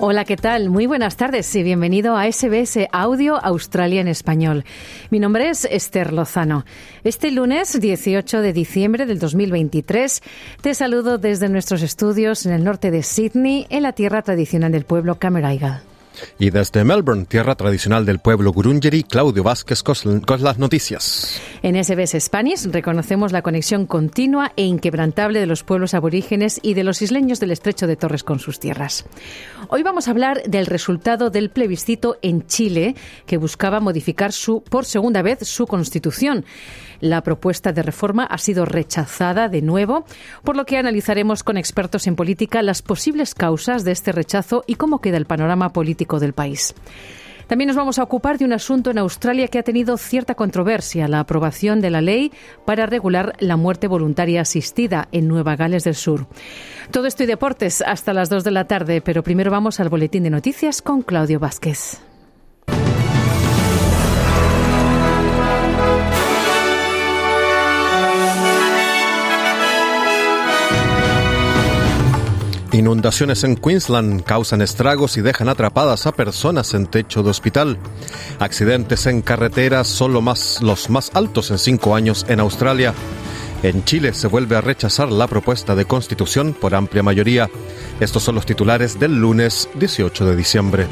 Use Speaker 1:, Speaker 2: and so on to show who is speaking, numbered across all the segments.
Speaker 1: Hola, ¿qué tal? Muy buenas tardes y bienvenido a SBS Audio Australia en Español. Mi nombre es Esther Lozano. Este lunes 18 de diciembre del 2023 te saludo desde nuestros estudios en el norte de Sydney, en la tierra tradicional del pueblo Cameraiga.
Speaker 2: Y desde Melbourne, tierra tradicional del pueblo Gurungeri, Claudio Vázquez con las noticias.
Speaker 1: En SBS Spanish reconocemos la conexión continua e inquebrantable de los pueblos aborígenes y de los isleños del estrecho de Torres con sus tierras. Hoy vamos a hablar del resultado del plebiscito en Chile, que buscaba modificar su, por segunda vez su constitución. La propuesta de reforma ha sido rechazada de nuevo, por lo que analizaremos con expertos en política las posibles causas de este rechazo y cómo queda el panorama político del país. También nos vamos a ocupar de un asunto en Australia que ha tenido cierta controversia, la aprobación de la ley para regular la muerte voluntaria asistida en Nueva Gales del Sur. Todo esto y deportes hasta las 2 de la tarde, pero primero vamos al boletín de noticias con Claudio Vázquez.
Speaker 2: Inundaciones en Queensland causan estragos y dejan atrapadas a personas en techo de hospital. Accidentes en carreteras son los más altos en cinco años en Australia. En Chile se vuelve a rechazar la propuesta de constitución por amplia mayoría. Estos son los titulares del lunes 18 de diciembre.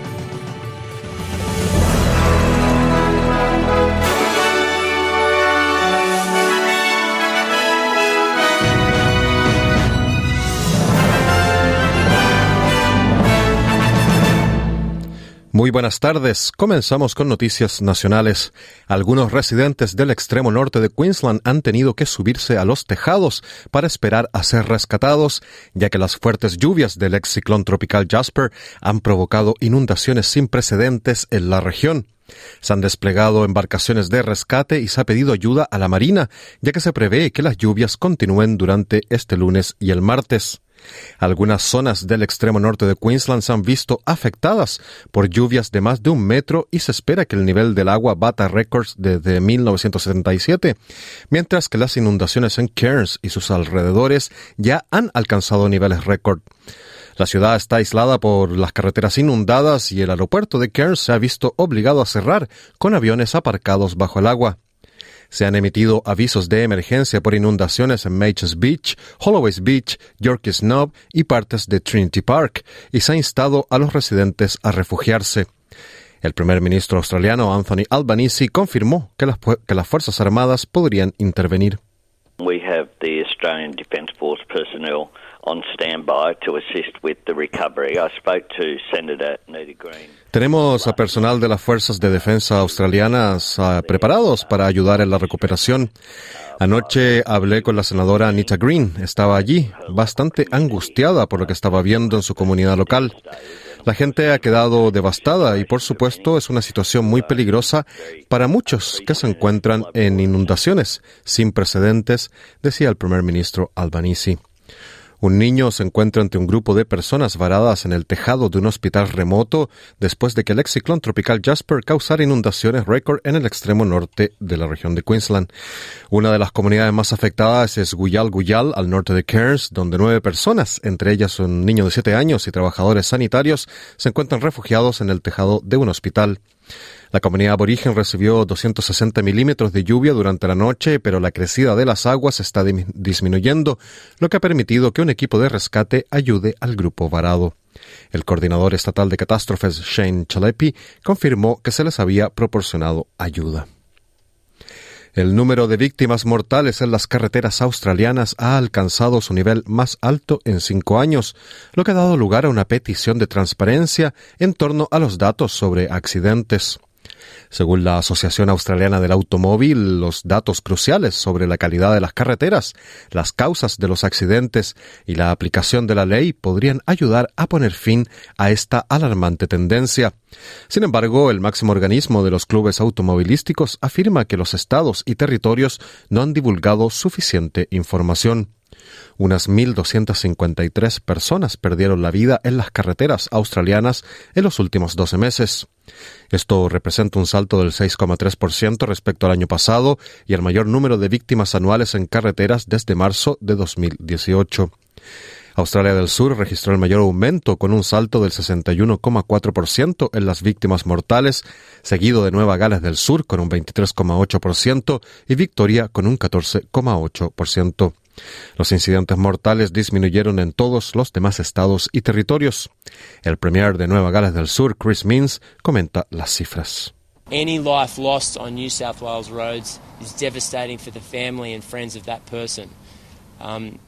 Speaker 2: Muy buenas tardes. Comenzamos con noticias nacionales. Algunos residentes del extremo norte de Queensland han tenido que subirse a los tejados para esperar a ser rescatados, ya que las fuertes lluvias del ex ciclón tropical Jasper han provocado inundaciones sin precedentes en la región. Se han desplegado embarcaciones de rescate y se ha pedido ayuda a la Marina, ya que se prevé que las lluvias continúen durante este lunes y el martes. Algunas zonas del extremo norte de Queensland se han visto afectadas por lluvias de más de un metro y se espera que el nivel del agua bata récords desde 1977, mientras que las inundaciones en Cairns y sus alrededores ya han alcanzado niveles récord. La ciudad está aislada por las carreteras inundadas y el aeropuerto de Cairns se ha visto obligado a cerrar con aviones aparcados bajo el agua. Se han emitido avisos de emergencia por inundaciones en Maches Beach, Holloways Beach, York Snob y partes de Trinity Park, y se ha instado a los residentes a refugiarse. El primer ministro australiano Anthony Albanese confirmó que las, que las Fuerzas Armadas podrían intervenir.
Speaker 3: We have the Australian Defence Force personnel
Speaker 2: Tenemos a personal de las fuerzas de defensa australianas uh, preparados para ayudar en la recuperación. Anoche hablé con la senadora Anita Green. Estaba allí, bastante angustiada por lo que estaba viendo en su comunidad local. La gente ha quedado devastada y por supuesto es una situación muy peligrosa para muchos que se encuentran en inundaciones sin precedentes, decía el primer ministro Albanese. Un niño se encuentra ante un grupo de personas varadas en el tejado de un hospital remoto después de que el ex ciclón tropical Jasper causara inundaciones récord en el extremo norte de la región de Queensland. Una de las comunidades más afectadas es Guyal Guyal, al norte de Cairns, donde nueve personas, entre ellas un niño de siete años y trabajadores sanitarios, se encuentran refugiados en el tejado de un hospital. La comunidad aborigen recibió 260 milímetros de lluvia durante la noche, pero la crecida de las aguas está disminuyendo, lo que ha permitido que un equipo de rescate ayude al grupo varado. El coordinador estatal de catástrofes, Shane Chalepi, confirmó que se les había proporcionado ayuda. El número de víctimas mortales en las carreteras australianas ha alcanzado su nivel más alto en cinco años, lo que ha dado lugar a una petición de transparencia en torno a los datos sobre accidentes. Según la Asociación Australiana del Automóvil, los datos cruciales sobre la calidad de las carreteras, las causas de los accidentes y la aplicación de la ley podrían ayudar a poner fin a esta alarmante tendencia. Sin embargo, el máximo organismo de los clubes automovilísticos afirma que los estados y territorios no han divulgado suficiente información. Unas 1.253 personas perdieron la vida en las carreteras australianas en los últimos 12 meses. Esto representa un salto del 6,3% respecto al año pasado y el mayor número de víctimas anuales en carreteras desde marzo de 2018. Australia del Sur registró el mayor aumento con un salto del 61,4% en las víctimas mortales, seguido de Nueva Gales del Sur con un 23,8% y Victoria con un 14,8%. Los incidentes mortales disminuyeron en todos los demás estados y territorios. El premier de Nueva Gales del Sur, Chris Means, comenta las cifras.
Speaker 4: Any life lost on New South Wales roads is devastating for the family and friends of that person.
Speaker 2: Um,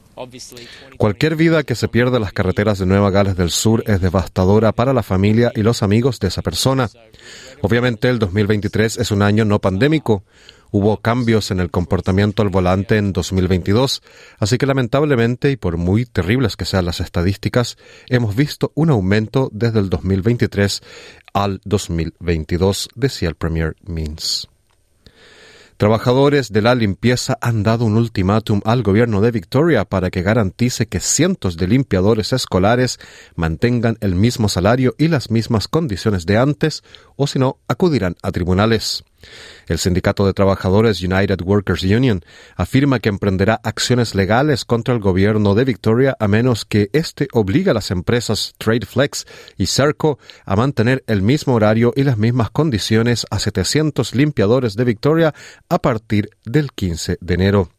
Speaker 2: Cualquier vida que se pierde en las carreteras de Nueva Gales del Sur es devastadora para la familia y los amigos de esa persona. Obviamente el 2023 es un año no pandémico, Hubo cambios en el comportamiento al volante en 2022, así que lamentablemente, y por muy terribles que sean las estadísticas, hemos visto un aumento desde el 2023 al 2022, decía el Premier Means. Trabajadores de la limpieza han dado un ultimátum al gobierno de Victoria para que garantice que cientos de limpiadores escolares mantengan el mismo salario y las mismas condiciones de antes, o si no, acudirán a tribunales. El sindicato de trabajadores United Workers Union afirma que emprenderá acciones legales contra el gobierno de Victoria a menos que éste obligue a las empresas TradeFlex y Serco a mantener el mismo horario y las mismas condiciones a 700 limpiadores de Victoria a partir del 15 de enero.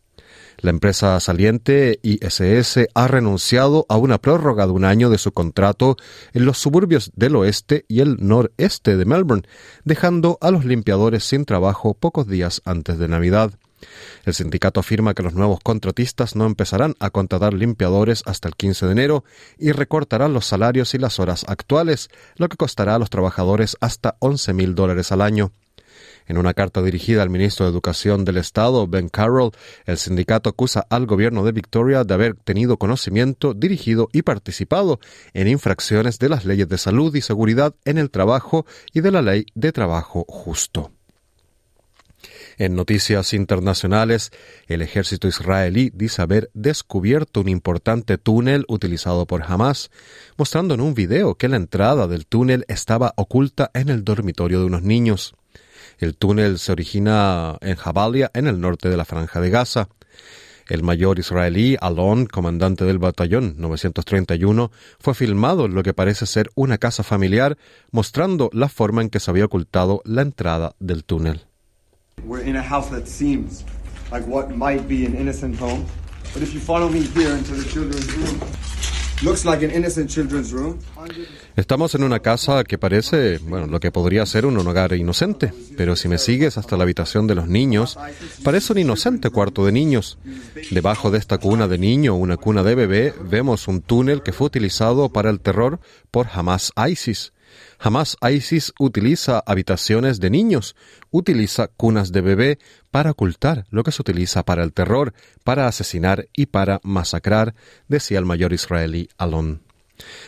Speaker 2: La empresa saliente ISS ha renunciado a una prórroga de un año de su contrato en los suburbios del oeste y el noreste de Melbourne, dejando a los limpiadores sin trabajo pocos días antes de Navidad. El sindicato afirma que los nuevos contratistas no empezarán a contratar limpiadores hasta el 15 de enero y recortarán los salarios y las horas actuales, lo que costará a los trabajadores hasta 11 mil dólares al año. En una carta dirigida al ministro de Educación del Estado, Ben Carroll, el sindicato acusa al gobierno de Victoria de haber tenido conocimiento, dirigido y participado en infracciones de las leyes de salud y seguridad en el trabajo y de la ley de trabajo justo. En noticias internacionales, el ejército israelí dice haber descubierto un importante túnel utilizado por Hamas, mostrando en un video que la entrada del túnel estaba oculta en el dormitorio de unos niños. El túnel se origina en Jabalia, en el norte de la franja de Gaza. El mayor israelí Alon, comandante del batallón 931, fue filmado en lo que parece ser una casa familiar, mostrando la forma en que se había ocultado la entrada del túnel. We're in a house that seems like what might be an innocent home, but if you follow me here into the children's room, Estamos en una casa que parece, bueno, lo que podría ser un hogar inocente, pero si me sigues hasta la habitación de los niños, parece un inocente cuarto de niños. Debajo de esta cuna de niño, una cuna de bebé, vemos un túnel que fue utilizado para el terror por Hamas ISIS. Jamás ISIS utiliza habitaciones de niños, utiliza cunas de bebé para ocultar lo que se utiliza para el terror, para asesinar y para masacrar, decía el mayor israelí Alon.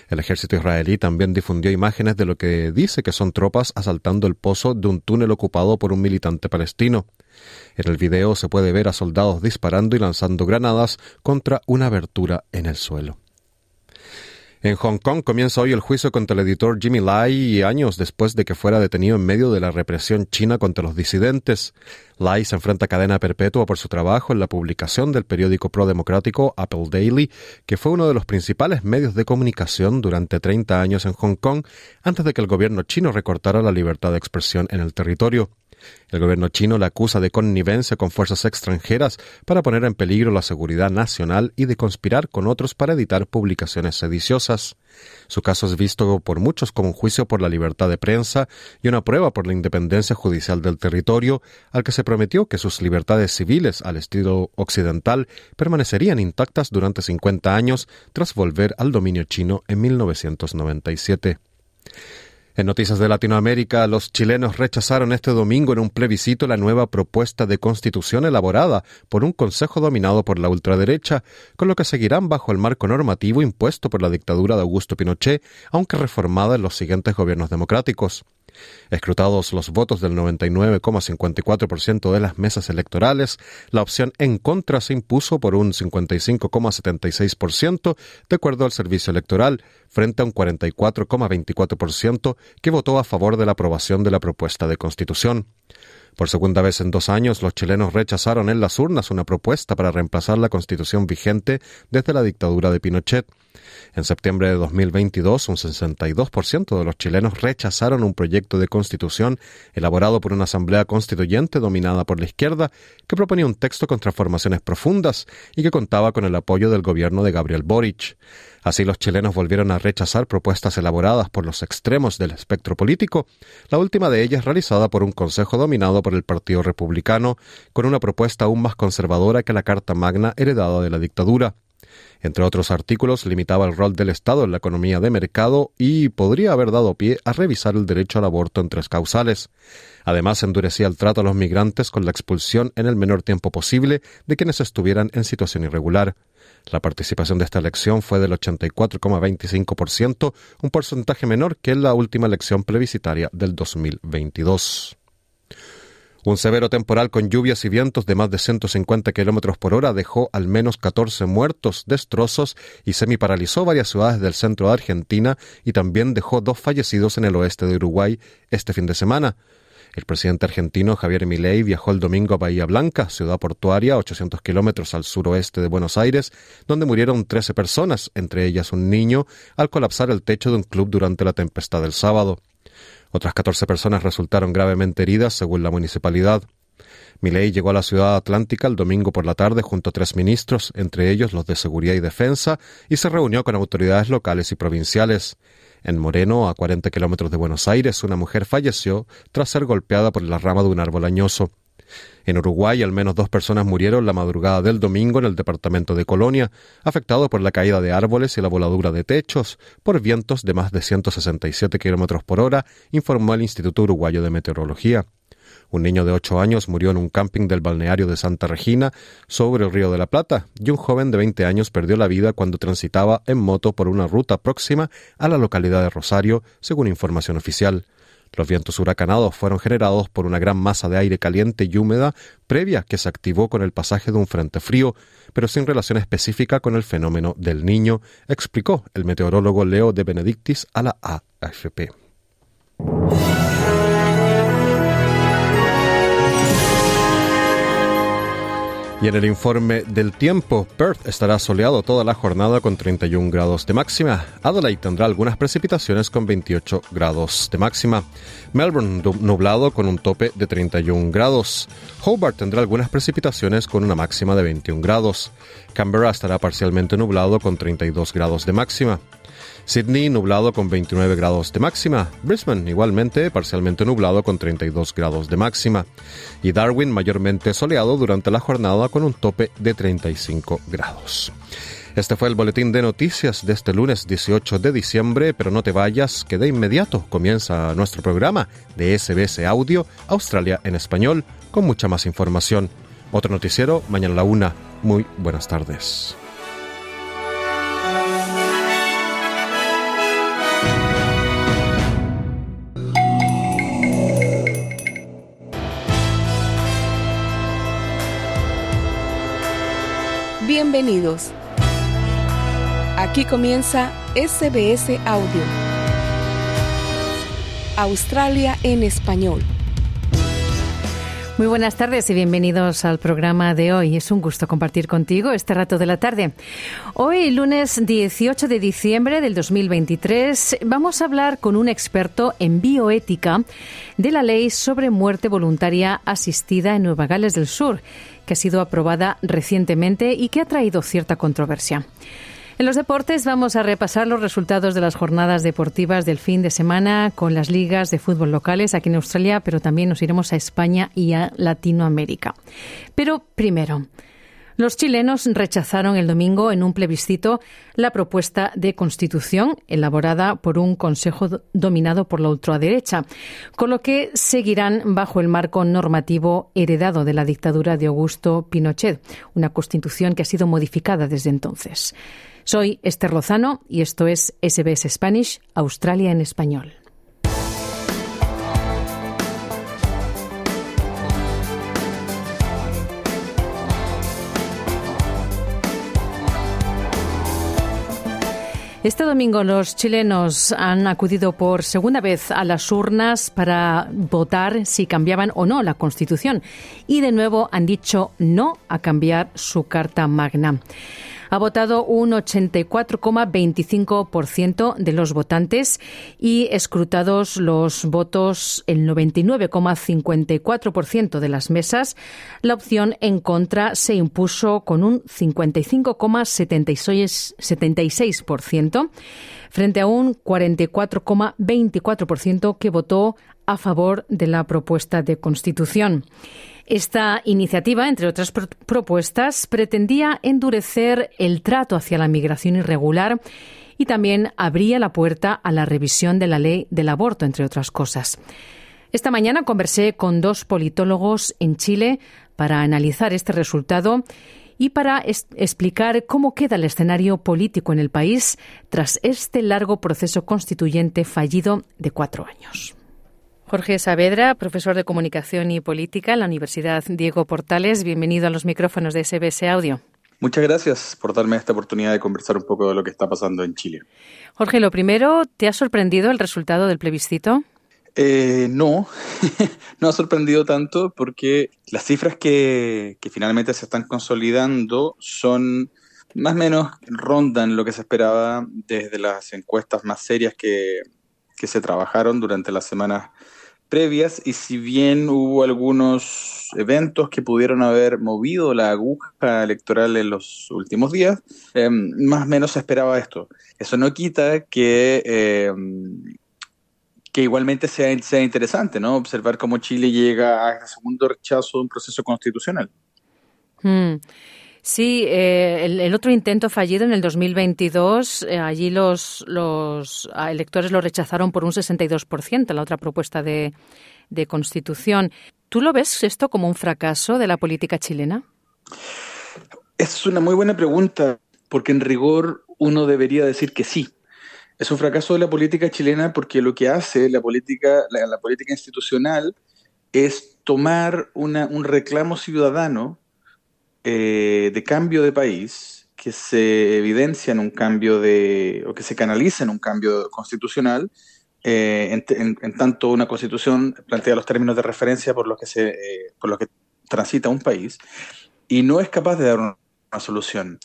Speaker 2: El ejército israelí también difundió imágenes de lo que dice que son tropas asaltando el pozo de un túnel ocupado por un militante palestino. En el video se puede ver a soldados disparando y lanzando granadas contra una abertura en el suelo. En Hong Kong comienza hoy el juicio contra el editor Jimmy Lai años después de que fuera detenido en medio de la represión china contra los disidentes. Lai se enfrenta a cadena perpetua por su trabajo en la publicación del periódico pro-democrático Apple Daily, que fue uno de los principales medios de comunicación durante 30 años en Hong Kong antes de que el gobierno chino recortara la libertad de expresión en el territorio. El gobierno chino le acusa de connivencia con fuerzas extranjeras para poner en peligro la seguridad nacional y de conspirar con otros para editar publicaciones sediciosas. Su caso es visto por muchos como un juicio por la libertad de prensa y una prueba por la independencia judicial del territorio, al que se prometió que sus libertades civiles al estilo occidental permanecerían intactas durante 50 años tras volver al dominio chino en 1997. En noticias de Latinoamérica, los chilenos rechazaron este domingo en un plebiscito la nueva propuesta de constitución elaborada por un consejo dominado por la ultraderecha, con lo que seguirán bajo el marco normativo impuesto por la dictadura de Augusto Pinochet, aunque reformada en los siguientes gobiernos democráticos. Escrutados los votos del 99,54% de las mesas electorales, la opción en contra se impuso por un 55,76% de acuerdo al servicio electoral, frente a un 44,24% que votó a favor de la aprobación de la propuesta de constitución. Por segunda vez en dos años, los chilenos rechazaron en las urnas una propuesta para reemplazar la constitución vigente desde la dictadura de Pinochet. En septiembre de 2022, un 62% de los chilenos rechazaron un proyecto de constitución elaborado por una asamblea constituyente dominada por la izquierda que proponía un texto con transformaciones profundas y que contaba con el apoyo del gobierno de Gabriel Boric. Así los chilenos volvieron a rechazar propuestas elaboradas por los extremos del espectro político, la última de ellas realizada por un consejo dominado por el Partido Republicano, con una propuesta aún más conservadora que la Carta Magna heredada de la dictadura. Entre otros artículos, limitaba el rol del Estado en la economía de mercado y podría haber dado pie a revisar el derecho al aborto en tres causales. Además, endurecía el trato a los migrantes con la expulsión en el menor tiempo posible de quienes estuvieran en situación irregular. La participación de esta elección fue del 84,25%, un porcentaje menor que en la última elección plebiscitaria del 2022. Un severo temporal con lluvias y vientos de más de 150 kilómetros por hora dejó al menos 14 muertos, destrozos y semiparalizó varias ciudades del centro de Argentina y también dejó dos fallecidos en el oeste de Uruguay este fin de semana. El presidente argentino Javier Milei viajó el domingo a Bahía Blanca, ciudad portuaria, 800 kilómetros al suroeste de Buenos Aires, donde murieron 13 personas, entre ellas un niño, al colapsar el techo de un club durante la tempestad del sábado. Otras 14 personas resultaron gravemente heridas, según la municipalidad. Milei llegó a la ciudad atlántica el domingo por la tarde junto a tres ministros, entre ellos los de Seguridad y Defensa, y se reunió con autoridades locales y provinciales. En Moreno, a 40 kilómetros de Buenos Aires, una mujer falleció tras ser golpeada por la rama de un árbol añoso. En Uruguay, al menos dos personas murieron la madrugada del domingo en el departamento de Colonia, afectado por la caída de árboles y la voladura de techos por vientos de más de 167 kilómetros por hora, informó el Instituto Uruguayo de Meteorología. Un niño de ocho años murió en un camping del balneario de Santa Regina sobre el Río de la Plata y un joven de 20 años perdió la vida cuando transitaba en moto por una ruta próxima a la localidad de Rosario, según información oficial. Los vientos huracanados fueron generados por una gran masa de aire caliente y húmeda previa que se activó con el pasaje de un frente frío, pero sin relación específica con el fenómeno del niño, explicó el meteorólogo Leo de Benedictis a la AFP. Y en el informe del tiempo, Perth estará soleado toda la jornada con 31 grados de máxima. Adelaide tendrá algunas precipitaciones con 28 grados de máxima. Melbourne nublado con un tope de 31 grados. Hobart tendrá algunas precipitaciones con una máxima de 21 grados. Canberra estará parcialmente nublado con 32 grados de máxima. Sydney nublado con 29 grados de máxima. Brisbane igualmente parcialmente nublado con 32 grados de máxima. Y Darwin mayormente soleado durante la jornada con un tope de 35 grados. Este fue el boletín de noticias de este lunes 18 de diciembre, pero no te vayas, que de inmediato comienza nuestro programa de SBS Audio Australia en español con mucha más información. Otro noticiero mañana a la una. Muy buenas tardes.
Speaker 5: Bienvenidos. Aquí comienza SBS Audio. Australia en español.
Speaker 1: Muy buenas tardes y bienvenidos al programa de hoy. Es un gusto compartir contigo este rato de la tarde. Hoy, lunes 18 de diciembre del 2023, vamos a hablar con un experto en bioética de la ley sobre muerte voluntaria asistida en Nueva Gales del Sur que ha sido aprobada recientemente y que ha traído cierta controversia. En los deportes vamos a repasar los resultados de las jornadas deportivas del fin de semana con las ligas de fútbol locales aquí en Australia, pero también nos iremos a España y a Latinoamérica. Pero primero, Los chilenos rechazaron el domingo en un plebiscito la propuesta de constitución elaborada por un consejo dominado por la ultraderecha, con lo que seguirán bajo el marco normativo heredado de la dictadura de Augusto Pinochet, una constitución que ha sido modificada desde entonces. Soy Esther Lozano y esto es SBS Spanish, Australia en español. Este domingo los chilenos han acudido por segunda vez a las urnas para votar si cambiaban o no la Constitución. Y de nuevo han dicho no a cambiar su Carta Magna ha votado un 84,25% de los votantes y escrutados los votos el 99,54% de las mesas, la opción en contra se impuso con un 55,76% frente a un 44,24% que votó a favor de la propuesta de constitución. Esta iniciativa, entre otras propuestas, pretendía endurecer el trato hacia la migración irregular y también abría la puerta a la revisión de la ley del aborto, entre otras cosas. Esta mañana conversé con dos politólogos en Chile para analizar este resultado y para explicar cómo queda el escenario político en el país tras este largo proceso constituyente fallido de cuatro años. Jorge Saavedra, profesor de Comunicación y Política en la Universidad Diego Portales. Bienvenido a los micrófonos de SBS Audio.
Speaker 6: Muchas gracias por darme esta oportunidad de conversar un poco de lo que está pasando en Chile.
Speaker 1: Jorge, lo primero, ¿te ha sorprendido el resultado del plebiscito?
Speaker 6: Eh, no, no ha sorprendido tanto porque las cifras que, que finalmente se están consolidando son más o menos rondan lo que se esperaba desde las encuestas más serias que, que se trabajaron durante las semanas previas y si bien hubo algunos eventos que pudieron haber movido la aguja electoral en los últimos días, em, más o menos se esperaba esto. Eso no quita que, em, que igualmente sea, sea interesante, ¿no? Observar cómo Chile llega a segundo rechazo de un proceso constitucional.
Speaker 1: Hmm. Sí, eh, el, otro intento fallido en el 2022, eh, allí los, los ah, electores lo rechazaron por un 62%, la otra propuesta de, de constitución. ¿Tú lo ves esto como un fracaso de la política chilena?
Speaker 6: Es una muy buena pregunta, porque en rigor uno debería decir que sí. Es un fracaso de la política chilena porque lo que hace la política, la, la política institucional es tomar una, un reclamo ciudadano eh, de cambio de país que se evidencia en un cambio de, o que se canaliza en un cambio constitucional, eh, en, tanto una constitución plantea los términos de referencia por los que se, eh, por los que transita un país, y no es capaz de dar una, solución.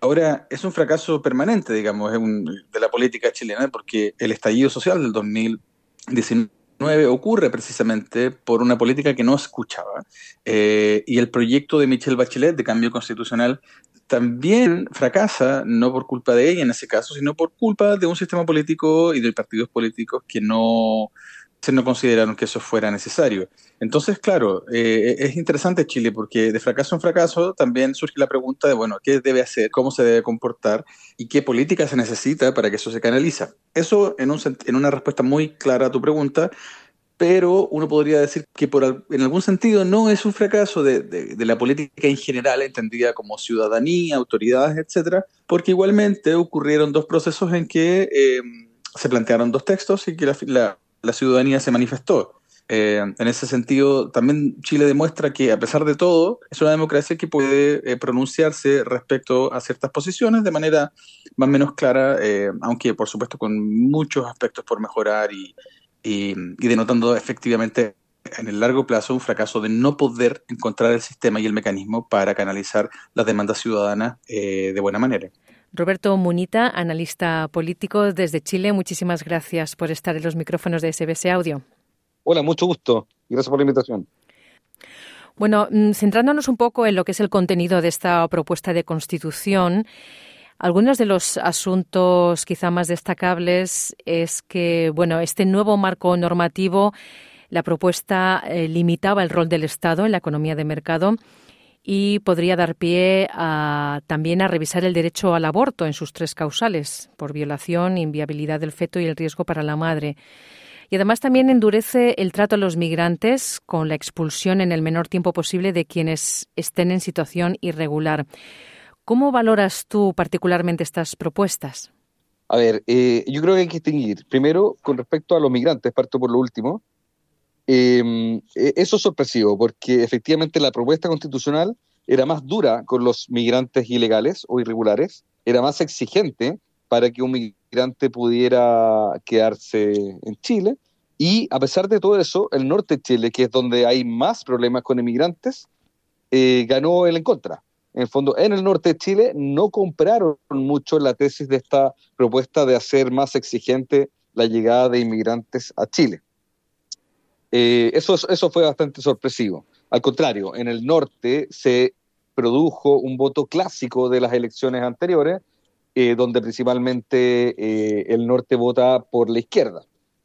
Speaker 6: Ahora, es un fracaso permanente, digamos, de la política chilena, porque el estallido social del 2019 ocurre precisamente por una política que no escuchaba. Eh, y el proyecto de Michelle Bachelet de cambio constitucional también fracasa, no por culpa de ella en ese caso, sino por culpa de un sistema político y de partidos políticos que no no consideraron que eso fuera necesario. Entonces, claro, eh, es interesante Chile porque de fracaso en fracaso también surge la pregunta de, bueno, ¿qué debe hacer? ¿Cómo se debe comportar? ¿Y qué política se necesita para que eso se canaliza? Eso en, un, en una respuesta muy clara a tu pregunta, pero uno podría decir que por, en algún sentido no es un fracaso de, de, la política en general, entendida como ciudadanía, autoridades, etcétera, porque igualmente ocurrieron dos procesos en que eh, se plantearon dos textos y que la, la ciudadanía se manifestó. Eh, en ese sentido, también Chile demuestra que, a pesar de todo, es una democracia que puede eh, pronunciarse respecto a ciertas posiciones de manera más o menos clara, eh, aunque por supuesto con muchos aspectos por mejorar y, y, denotando efectivamente en el largo plazo un fracaso de no poder encontrar el sistema y el mecanismo para canalizar las demandas ciudadanas de buena manera.
Speaker 1: Roberto Munita, analista político desde Chile, muchísimas gracias por estar en los micrófonos de SBS Audio.
Speaker 7: Hola, mucho gusto y gracias por la invitación.
Speaker 1: Bueno, mm, centrándonos un poco en lo que es el contenido de esta propuesta de constitución, algunos de los asuntos quizá más destacables es que, bueno, este nuevo marco normativo, la propuesta eh, limitaba el rol del Estado en la economía de mercado y podría dar pie a, también a revisar el derecho al aborto en sus tres causales, por violación, inviabilidad del feto y el riesgo para la madre. Y además también endurece el trato a los migrantes con la expulsión en el menor tiempo posible de quienes estén en situación irregular. ¿Cómo valoras tú particularmente estas propuestas?
Speaker 7: A ver, eh, yo creo que hay que distinguir. Primero, con respecto a los migrantes, parto por lo último. Em, e, eso es sorpresivo, porque efectivamente la propuesta constitucional era más dura con los migrantes ilegales o irregulares, era más exigente para que un migrante pudiera quedarse en Chile. Y a pesar de todo eso, el norte de Chile, que es donde hay más problemas con inmigrantes, eh, ganó el en contra. En el fondo, en el norte de Chile no compraron mucho la tesis de esta propuesta de hacer más exigente la llegada de inmigrantes a Chile. Eh, eso, eso fue bastante sorpresivo. Al contrario, en el norte se produjo un voto clásico de las elecciones anteriores, eh, donde principalmente eh, el norte vota por la izquierda.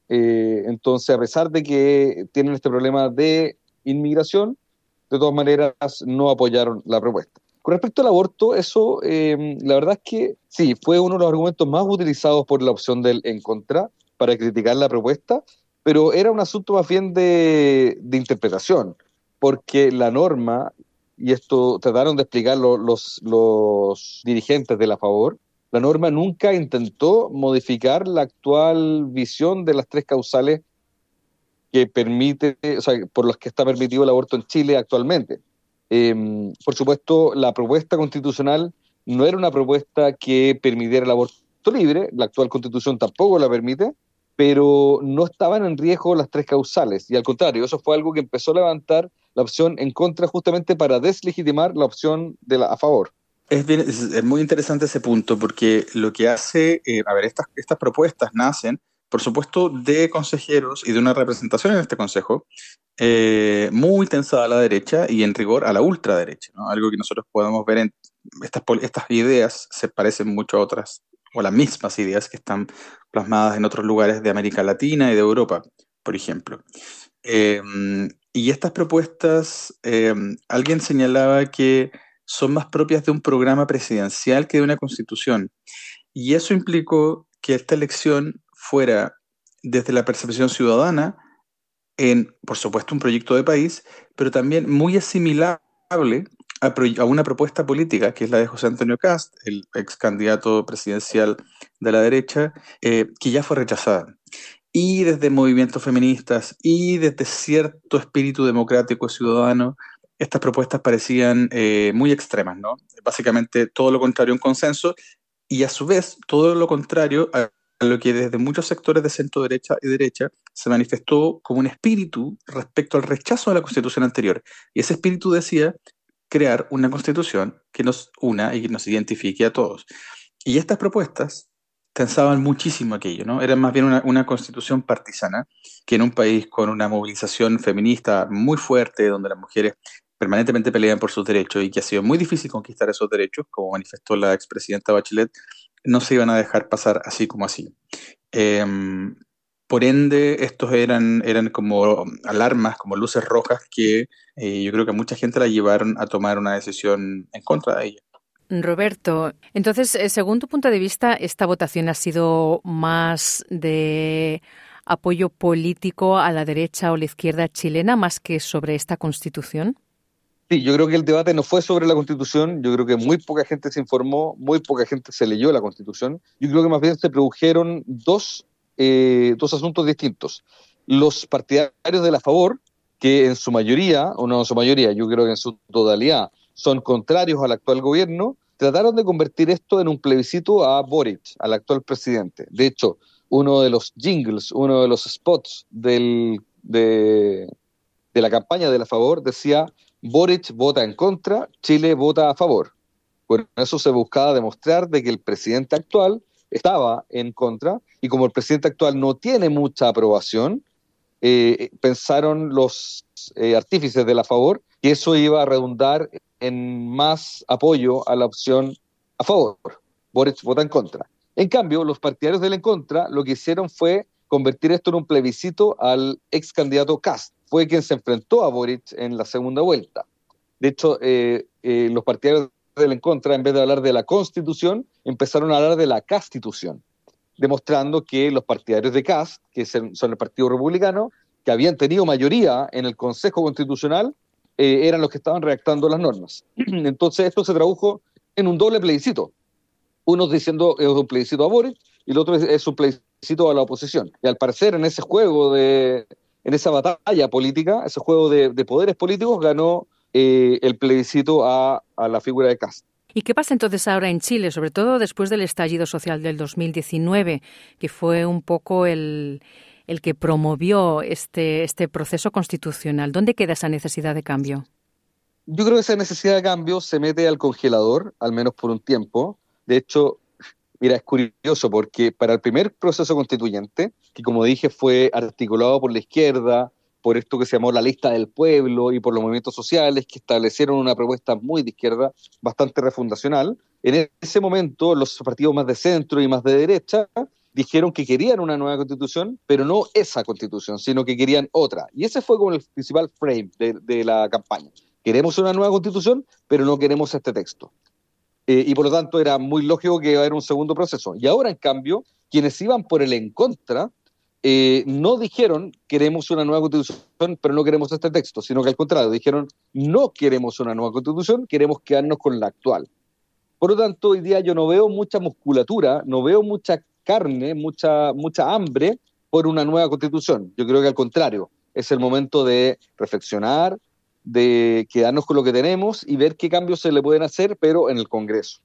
Speaker 7: entonces, a pesar de que tienen este problema de inmigración, de todas maneras no apoyaron la propuesta. Con respecto al aborto, eso, la verdad es que sí, fue uno de los argumentos más utilizados por la opción del en contra para criticar la propuesta, pero era un asunto más bien de, interpretación, porque la norma, y esto trataron de explicarlo los, los dirigentes de la favor, la norma nunca intentó modificar la actual visión de las tres causales que permite, o sea, por las que está permitido el aborto en Chile actualmente. Em, por supuesto, la propuesta constitucional no era una propuesta que permitiera el aborto libre, la actual constitución tampoco la permite, pero no estaban en riesgo las tres causales. Y al contrario, eso fue algo que empezó a levantar la opción en contra justamente para deslegitimar la opción de la a favor.
Speaker 6: Es, bien, es, muy interesante ese punto porque lo que hace, eh, a ver, estas, estas propuestas nacen, por supuesto, de consejeros y de una representación en este consejo eh, muy tensada a la derecha y en rigor a la ultraderecha, ¿no? algo que nosotros podemos ver en estas, estas ideas se parecen mucho a otras o las mismas ideas que están plasmadas en otros lugares de América Latina y de Europa, por ejemplo. Em, y estas propuestas, em, alguien señalaba que son más propias de un programa presidencial que de una constitución. Y eso implicó que esta elección fuera, desde la percepción ciudadana, en, por supuesto, un proyecto de país, pero también muy asimilable a, una propuesta política, que es la de José Antonio Cast, el ex candidato presidencial de la derecha, eh, que ya fue rechazada. Y desde movimientos feministas y desde cierto espíritu democrático ciudadano, estas propuestas parecían eh, muy extremas, ¿no? Básicamente todo lo contrario a un consenso y a su vez todo lo contrario a lo que desde muchos sectores de centro derecha y derecha se manifestó como un espíritu respecto al rechazo de la constitución anterior. Y ese espíritu decía crear una constitución que nos una y que nos identifique a todos. Y estas propuestas tensaban muchísimo aquello, ¿no? Era más bien una, constitución partisana que en un país con una movilización feminista muy fuerte, donde las mujeres permanentemente pelean por sus derechos y que ha sido muy difícil conquistar esos derechos, como manifestó la expresidenta Bachelet, no se iban a dejar pasar así como así. Em, por ende, estos eran, eran como alarmas, como luces rojas que eh, yo creo que mucha gente la llevaron a tomar una decisión en contra de ella.
Speaker 1: Roberto, entonces, eh, según tu punto de vista, ¿esta votación ha sido más de apoyo político a la derecha o la izquierda chilena más que sobre esta constitución?
Speaker 7: Sí, yo creo que el debate no fue sobre la constitución, yo creo que muy poca gente se informó, muy poca gente se leyó la constitución, yo creo que más bien se produjeron dos eh, dos asuntos distintos. Los partidarios de la favor, que en su mayoría, o no en su mayoría, yo creo que en su totalidad, son contrarios al actual gobierno, trataron de convertir esto en un plebiscito a Boric, al actual presidente. De hecho, uno de los jingles, uno de los spots de, de la campaña de la favor decía, Boric vota en contra, Chile vota a favor. Por eso se buscaba demostrar de que el presidente actual estaba en contra y como el presidente actual no tiene mucha aprobación, eh, pensaron los eh, artífices de la favor que eso iba a redundar en más apoyo a la opción a favor. Boric vota en contra. En cambio, los partidarios del en contra lo que hicieron fue convertir esto en un plebiscito al ex candidato Cast. Fue quien se enfrentó a Boric en la segunda vuelta. De hecho, eh, los partidarios del en contra, en vez de hablar de la constitución, empezaron a hablar de la castitución, demostrando que los partidarios de Cast, que son el Partido Republicano, que habían tenido mayoría en el Consejo Constitucional, eh, eran los que estaban redactando las normas. Entonces, esto se tradujo en un doble plebiscito. Uno diciendo es un plebiscito a Boris y el otro es, un plebiscito a la oposición. Y al parecer, en ese juego de, en esa batalla política, ese juego de, poderes políticos, ganó eh, el plebiscito a, a, la figura de Cast.
Speaker 1: ¿Y qué pasa entonces ahora en Chile, sobre todo después del estallido social del 2019, que fue un poco el, el que promovió este, este proceso constitucional. ¿Dónde queda esa necesidad de cambio?
Speaker 7: Yo creo que esa necesidad de cambio se mete al congelador, al menos por un tiempo. De hecho, mira, es curioso porque para el primer proceso constituyente, que como dije fue articulado por la izquierda, por esto que se llamó la lista del pueblo y por los movimientos sociales que establecieron una propuesta muy de izquierda, bastante refundacional, en ese momento los partidos más de centro y más de derecha dijeron que querían una nueva constitución, pero no esa constitución, sino que querían otra. Y ese fue como el principal frame de, la campaña. Queremos una nueva constitución, pero no queremos este texto. Eh, y por lo tanto era muy lógico que iba a haber un segundo proceso. Y ahora, en cambio, quienes iban por el en contra eh, no dijeron queremos una nueva constitución, pero no queremos este texto, sino que al contrario, dijeron no queremos una nueva constitución, queremos quedarnos con la actual. Por lo tanto, hoy día yo no veo mucha musculatura, no veo mucha carne, mucha, mucha hambre por una nueva constitución. Yo creo que al contrario, es el momento de reflexionar, de quedarnos con lo que tenemos y ver qué cambios se le pueden hacer, pero en el Congreso.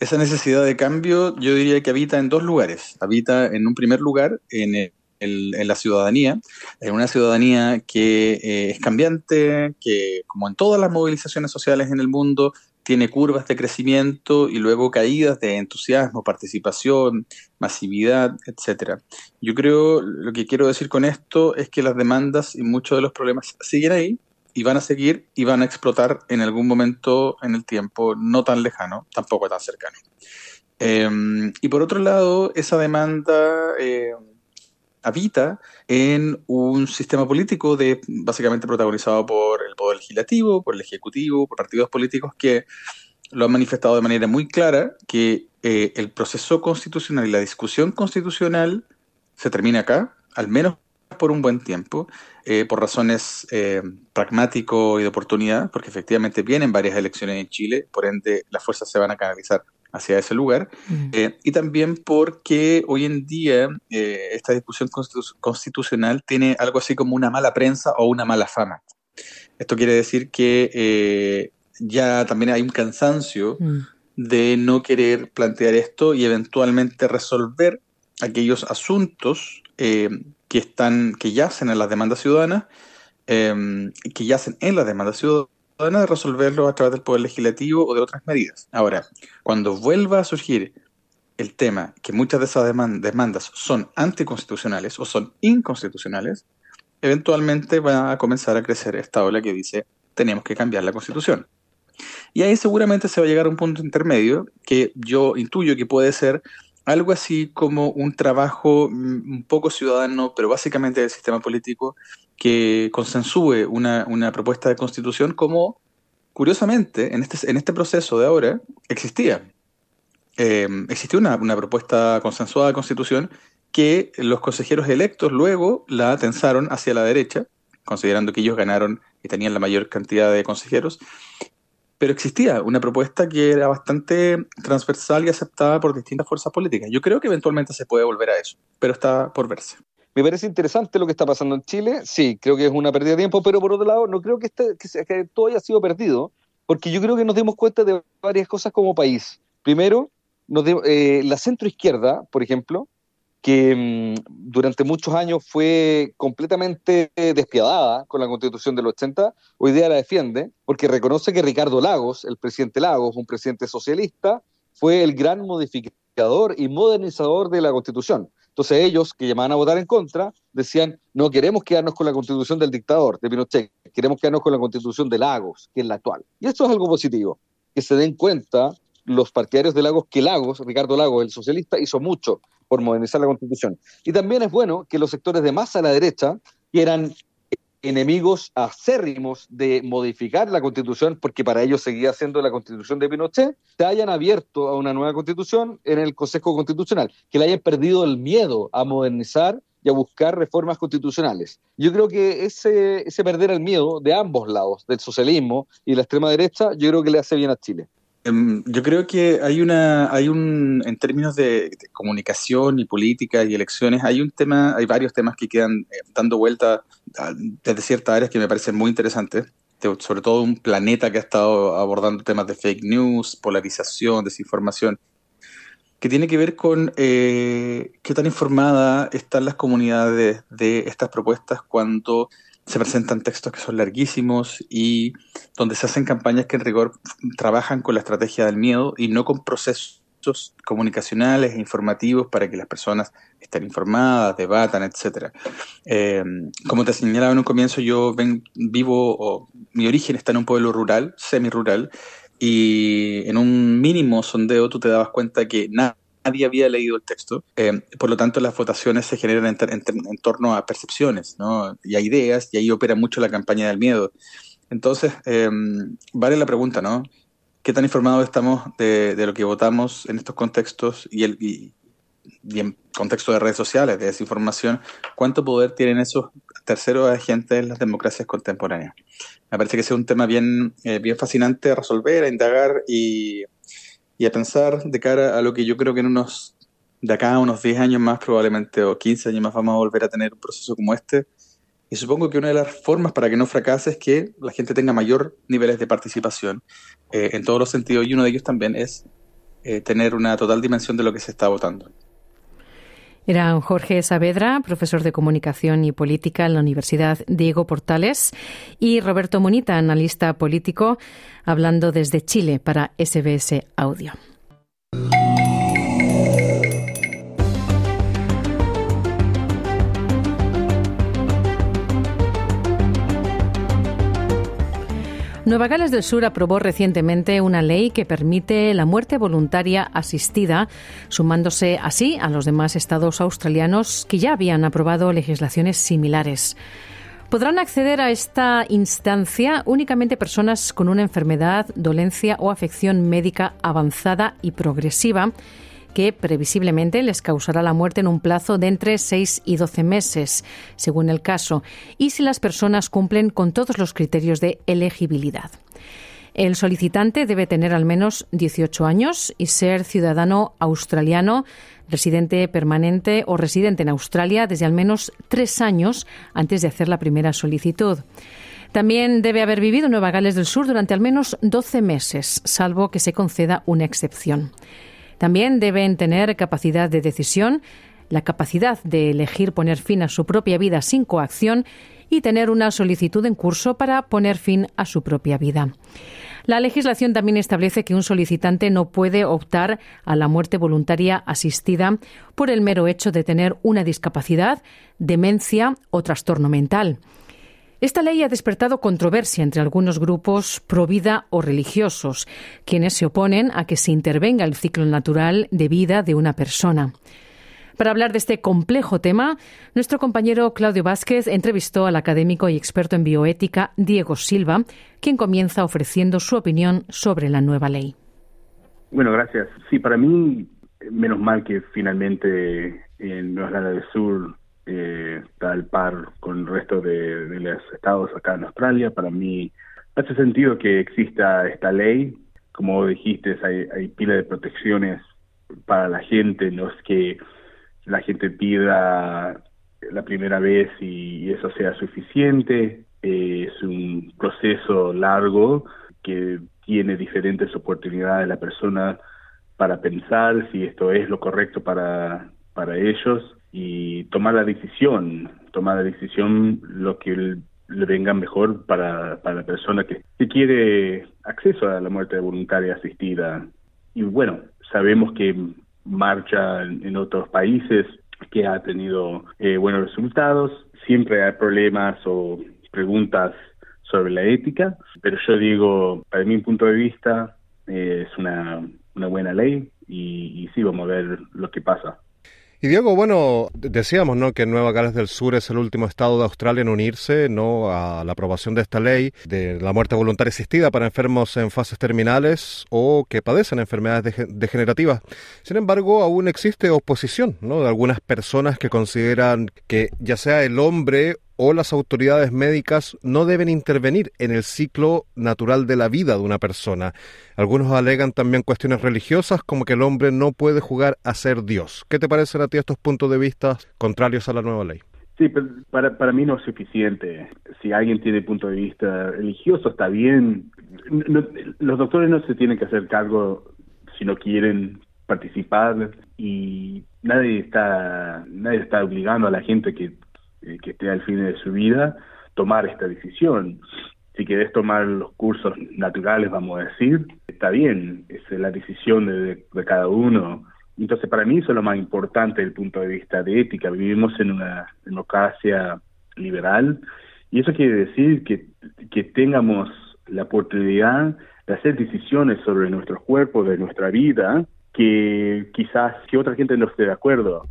Speaker 6: Esa necesidad de cambio yo diría que habita en dos lugares. Habita en un primer lugar en, en la ciudadanía, en una ciudadanía que eh, es cambiante, que como en todas las movilizaciones sociales en el mundo, tiene curvas de crecimiento y luego caídas de entusiasmo, participación, masividad, etcétera. Yo creo, lo que quiero decir con esto es que las demandas y muchos de los problemas siguen ahí y van a seguir y van a explotar en algún momento en el tiempo no tan lejano, tampoco tan cercano. Em, y por otro lado, esa demanda eh, habita en un sistema político de básicamente protagonizado por el poder legislativo, por el ejecutivo, por partidos políticos que lo han manifestado de manera muy clara que eh, el proceso constitucional y la discusión constitucional se termina acá, al menos por un buen tiempo, eh, por razones eh, pragmático y de oportunidad, porque efectivamente vienen varias elecciones en Chile, por ende las fuerzas se van a canalizar hacia ese lugar, eh, y también porque hoy en día eh, esta discusión constitucional tiene algo así como una mala prensa o una mala fama. Esto quiere decir que eh, ya también hay un cansancio de no querer plantear esto y eventualmente resolver aquellos asuntos que están, que yacen en las demandas ciudadanas, que yacen en las demandas ciudadanas de resolverlo a través del Poder Legislativo o de otras medidas. Ahora, cuando vuelva a surgir el tema que muchas de esas demandas son anticonstitucionales o son inconstitucionales, eventualmente va a comenzar a crecer esta ola que dice tenemos que cambiar la constitución. Y ahí seguramente se va a llegar a un punto intermedio que yo intuyo que puede ser algo así como un trabajo mm, un poco ciudadano, pero básicamente del sistema político, que consensúe una, una propuesta de constitución como, curiosamente, en este, en este proceso de ahora existía. Eh, existió una, una, propuesta consensuada de constitución que los consejeros electos luego la tensaron hacia la derecha, considerando que ellos ganaron y tenían la mayor cantidad de consejeros. Pero existía una propuesta que era bastante transversal y aceptada por distintas fuerzas políticas. Yo creo que eventualmente se puede volver a eso, pero está por verse.
Speaker 7: Me parece interesante lo que está pasando en Chile. Sí, creo que es una pérdida de tiempo, pero por otro lado, no creo que, este, que, todo haya sido perdido, porque yo creo que nos dimos cuenta de varias cosas como país. Primero, nos eh, la centroizquierda, por ejemplo, que mm, durante muchos años fue completamente despiadada con la constitución del 80, hoy día la defiende, porque reconoce que Ricardo Lagos, el presidente Lagos, un presidente socialista, fue el gran modificador y modernizador de la constitución. Entonces ellos, que llamaban a votar en contra, decían, no queremos quedarnos con la constitución del dictador, de Pinochet, queremos quedarnos con la constitución de Lagos, que es la actual. Y esto es algo positivo, que se den cuenta los partidarios de Lagos que Lagos, Ricardo Lagos, el socialista, hizo mucho por modernizar la constitución. Y también es bueno que los sectores de más a la derecha quieran enemigos acérrimos de modificar la constitución, porque para ellos seguía siendo la constitución de Pinochet, se hayan abierto a una nueva constitución en el Consejo Constitucional, que le hayan perdido el miedo a modernizar y a buscar reformas constitucionales. Yo creo que ese, ese perder el miedo de ambos lados, del socialismo y la extrema derecha, yo creo que le hace bien a Chile.
Speaker 6: Em, yo creo que hay una, hay un, en términos de, comunicación y política y elecciones, hay un tema, hay varios temas que quedan eh, dando vuelta desde ciertas áreas que me parecen muy interesantes. Sobre todo un planeta que ha estado abordando temas de fake news, polarización, desinformación, que tiene que ver con eh, qué tan informada están las comunidades de estas propuestas cuando se presentan textos que son larguísimos y donde se hacen campañas que en rigor trabajan con la estrategia del miedo y no con procesos comunicacionales e informativos para que las personas estén informadas, debatan, etcétera. Eh, como te señalaba en un comienzo, yo ven, vivo, o mi origen está en un pueblo rural, semi-rural, y en un mínimo sondeo tú te dabas cuenta que nada nadie había leído el texto. Eh, por lo tanto, las votaciones se generan en, torno a percepciones ¿no? y a ideas, y ahí opera mucho la campaña del miedo. Entonces, eh, vale la pregunta, ¿no? ¿Qué tan informados estamos de, lo que votamos en estos contextos y, el, en contexto de redes sociales, de desinformación? ¿Cuánto poder tienen esos terceros agentes en las democracias contemporáneas? Me parece que es un tema bien, eh, bien fascinante a resolver, a indagar y y a pensar de cara a lo que yo creo que en unos, de acá a unos 10 años más probablemente, o 15 años más, vamos a volver a tener un proceso como este. Y supongo que una de las formas para que no fracase es que la gente tenga mayor niveles de participación eh, en todos los sentidos, y uno de ellos también es eh, tener una total dimensión de lo que se está votando.
Speaker 1: Era Jorge Saavedra, profesor de Comunicación y Política en la Universidad Diego Portales, y Roberto Monita, analista político, hablando desde Chile para SBS Audio. Nueva Gales del Sur aprobó recientemente una ley que permite la muerte voluntaria asistida, sumándose así a los demás estados australianos que ya habían aprobado legislaciones similares. Podrán acceder a esta instancia únicamente personas con una enfermedad, dolencia o afección médica avanzada y progresiva que previsiblemente les causará la muerte en un plazo de entre 6 y 12 meses, según el caso, y si las personas cumplen con todos los criterios de elegibilidad. El solicitante debe tener al menos 18 años y ser ciudadano australiano, residente permanente o residente en Australia desde al menos tres años antes de hacer la primera solicitud. También debe haber vivido en Nueva Gales del Sur durante al menos 12 meses, salvo que se conceda una excepción. También deben tener capacidad de decisión, la capacidad de elegir poner fin a su propia vida sin coacción y tener una solicitud en curso para poner fin a su propia vida. La legislación también establece que un solicitante no puede optar a la muerte voluntaria asistida por el mero hecho de tener una discapacidad, demencia o trastorno mental. Esta ley ha despertado controversia entre algunos grupos pro vida o religiosos, quienes se oponen a que se intervenga el ciclo natural de vida de una persona. Para hablar de este complejo tema, nuestro compañero Claudio Vázquez entrevistó al académico y experto en bioética Diego Silva, quien comienza ofreciendo su opinión sobre la nueva ley.
Speaker 8: Bueno, gracias. Sí, para mí, menos mal que finalmente en Nueva Zelanda del Sur eh, está al par con el resto de, los estados acá en Australia. Para mí hace sentido que exista esta ley. Como dijiste, hay, hay pila de protecciones para la gente, no es que la gente pida la primera vez y, eso sea suficiente. Eh, es un proceso largo que tiene diferentes oportunidades la persona para pensar si esto es lo correcto para, para ellos y tomar la decisión, tomar la decisión lo que le venga mejor para, para la persona que, quiere acceso a la muerte voluntaria asistida. Y bueno, sabemos que marcha en, otros países que ha tenido eh, buenos resultados, siempre hay problemas o preguntas sobre la ética, pero yo digo, para mi punto de vista, eh, es una, una buena ley y, y sí, vamos a ver lo que pasa.
Speaker 2: Y Diego, bueno, decíamos ¿no? que Nueva Gales del Sur es el último estado de Australia en unirse ¿no? a la aprobación de esta ley de la muerte voluntaria asistida para enfermos en fases terminales o que padecen enfermedades degenerativas. Sin embargo, aún existe oposición ¿no? de algunas personas que consideran que ya sea el hombre o las autoridades médicas no deben intervenir en el ciclo natural de la vida de una persona. Algunos alegan también cuestiones religiosas como que el hombre no puede jugar a ser Dios. ¿Qué te parecen a ti estos puntos de vista contrarios a la nueva ley?
Speaker 8: Sí, para, para mí no es suficiente. Si alguien tiene punto de vista religioso, está bien. los doctores no se tienen que hacer cargo si no quieren participar y nadie está nadie está obligando a la gente que eh, que esté al fin de su vida, tomar esta decisión. Si querés tomar los cursos naturales, vamos a decir, está bien, es la decisión de, cada uno. Entonces, para mí eso es lo más importante desde el punto de vista de ética. Vivimos en una democracia liberal y eso quiere decir que, que tengamos la oportunidad de hacer decisiones sobre nuestros cuerpos, de nuestra vida, que quizás que otra gente no esté de acuerdo.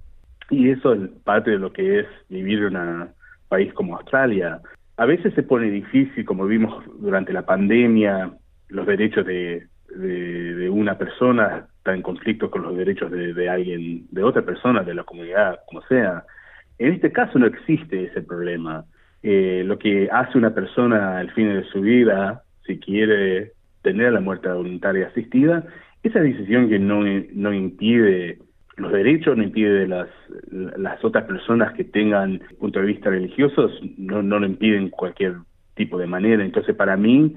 Speaker 8: Y eso es parte de lo que es vivir en un país como Australia. A veces se pone difícil, como vimos durante la pandemia, los derechos de, de, una persona están en conflicto con los derechos de, alguien, de otra persona, de la comunidad, como sea. En este caso no existe ese problema. Eh, lo que hace una persona al fin de su vida, si quiere tener la muerte voluntaria asistida, esa decisión que no, no impide los derechos, no impide las, las otras personas que tengan punto de vista religiosos, no, no lo impiden cualquier tipo de manera. Entonces, para mí,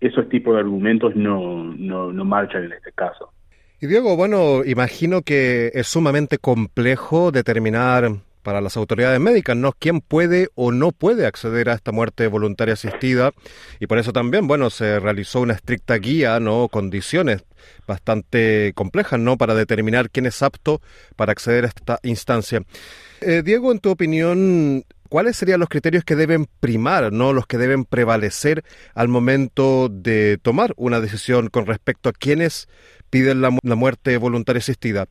Speaker 8: esos tipos de argumentos no, no, no marchan en este caso.
Speaker 2: Y Diego, bueno, imagino que es sumamente complejo determinar para las autoridades médicas, ¿no? ¿Quién puede o no puede acceder a esta muerte voluntaria asistida? Y por eso también, bueno, se realizó una estricta guía, ¿no? Condiciones bastante complejas, ¿no? Para determinar quién es apto para acceder a esta instancia. Eh, Diego, en tu opinión, ¿cuáles serían los criterios que deben primar, no los que deben prevalecer al momento de tomar una decisión con respecto a quiénes piden la muerte voluntaria asistida?